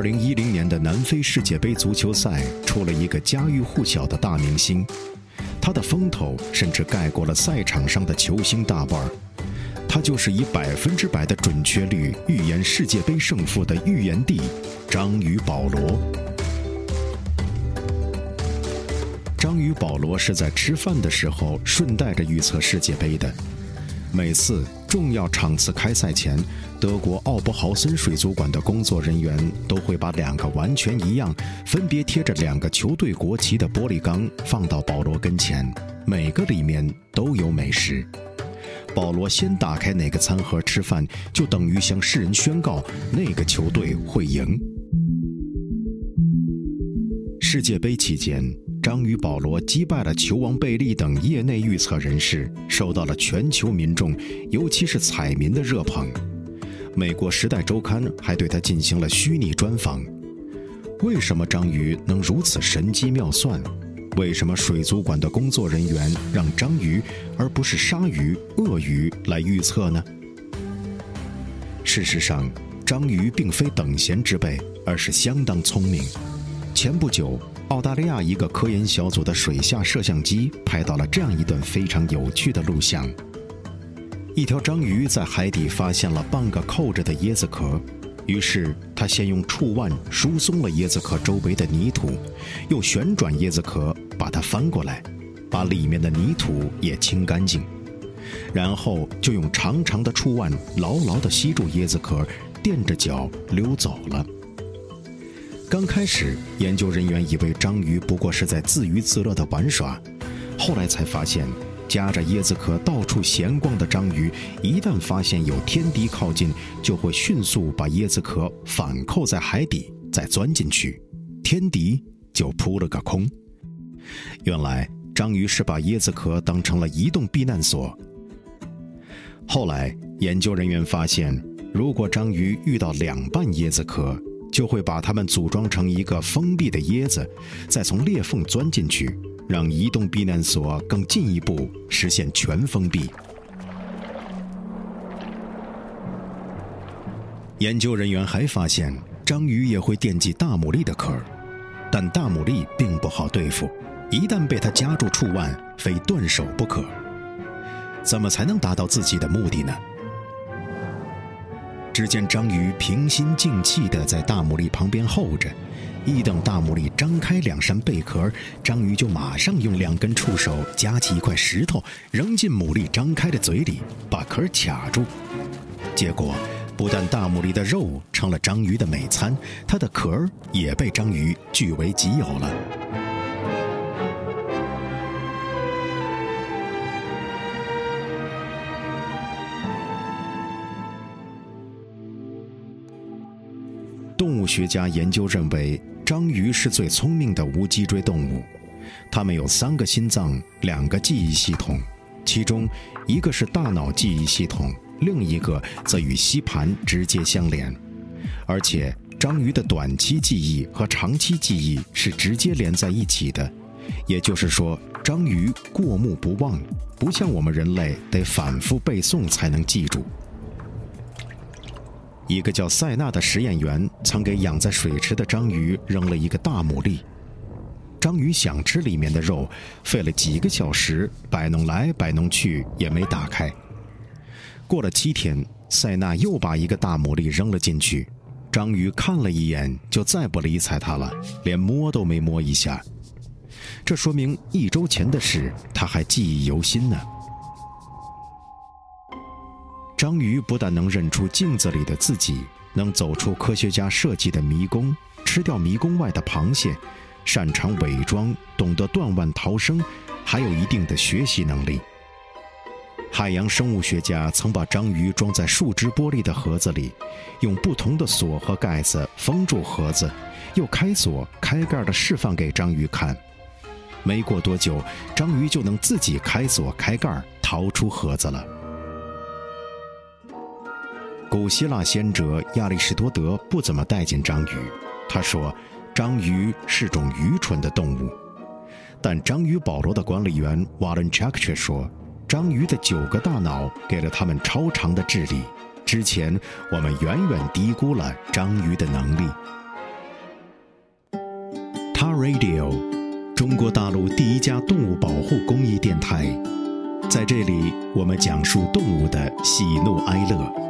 二零一零年的南非世界杯足球赛出了一个家喻户晓的大明星，他的风头甚至盖过了赛场上的球星大腕儿。他就是以百分之百的准确率预言世界杯胜负的预言帝章鱼保罗。章鱼保罗是在吃饭的时候顺带着预测世界杯的。每次重要场次开赛前，德国奥伯豪森水族馆的工作人员都会把两个完全一样、分别贴着两个球队国旗的玻璃缸放到保罗跟前，每个里面都有美食。保罗先打开哪个餐盒吃饭，就等于向世人宣告那个球队会赢。世界杯期间。章鱼保罗击败了球王贝利等业内预测人士，受到了全球民众，尤其是彩民的热捧。美国《时代周刊》还对他进行了虚拟专访。为什么章鱼能如此神机妙算？为什么水族馆的工作人员让章鱼而不是鲨鱼、鳄鱼来预测呢？事实上，章鱼并非等闲之辈，而是相当聪明。前不久。澳大利亚一个科研小组的水下摄像机拍到了这样一段非常有趣的录像：一条章鱼在海底发现了半个扣着的椰子壳，于是它先用触腕疏松了椰子壳周围的泥土，又旋转椰子壳把它翻过来，把里面的泥土也清干净，然后就用长长的触腕牢牢地吸住椰子壳，垫着脚溜走了。刚开始，研究人员以为章鱼不过是在自娱自乐的玩耍，后来才发现，夹着椰子壳到处闲逛的章鱼，一旦发现有天敌靠近，就会迅速把椰子壳反扣在海底，再钻进去，天敌就扑了个空。原来，章鱼是把椰子壳当成了移动避难所。后来，研究人员发现，如果章鱼遇到两半椰子壳，就会把它们组装成一个封闭的椰子，再从裂缝钻进去，让移动避难所更进一步实现全封闭。研究人员还发现，章鱼也会惦记大牡蛎的壳，但大牡蛎并不好对付，一旦被它夹住触腕，非断手不可。怎么才能达到自己的目的呢？只见章鱼平心静气地在大牡蛎旁边候着，一等大牡蛎张开两扇贝壳，章鱼就马上用两根触手夹起一块石头，扔进牡蛎张开的嘴里，把壳卡住。结果，不但大牡蛎的肉成了章鱼的美餐，它的壳也被章鱼据为己有了。动物学家研究认为，章鱼是最聪明的无脊椎动物。它们有三个心脏，两个记忆系统，其中一个是大脑记忆系统，另一个则与吸盘直接相连。而且，章鱼的短期记忆和长期记忆是直接连在一起的。也就是说，章鱼过目不忘，不像我们人类得反复背诵才能记住。一个叫塞纳的实验员曾给养在水池的章鱼扔了一个大牡蛎，章鱼想吃里面的肉，费了几个小时摆弄来摆弄去也没打开。过了七天，塞纳又把一个大牡蛎扔了进去，章鱼看了一眼就再不理睬它了，连摸都没摸一下。这说明一周前的事他还记忆犹新呢。章鱼不但能认出镜子里的自己，能走出科学家设计的迷宫，吃掉迷宫外的螃蟹，擅长伪装，懂得断腕逃生，还有一定的学习能力。海洋生物学家曾把章鱼装在树脂玻璃的盒子里，用不同的锁和盖子封住盒子，又开锁开盖的示范给章鱼看。没过多久，章鱼就能自己开锁开盖，逃出盒子了。古希腊先哲亚里士多德不怎么待见章鱼，他说：“章鱼是种愚蠢的动物。”但章鱼保罗的管理员瓦伦查克却说。章鱼的九个大脑给了他们超长的智力，之前我们远远低估了章鱼的能力。Ta Radio，中国大陆第一家动物保护公益电台，在这里我们讲述动物的喜怒哀乐，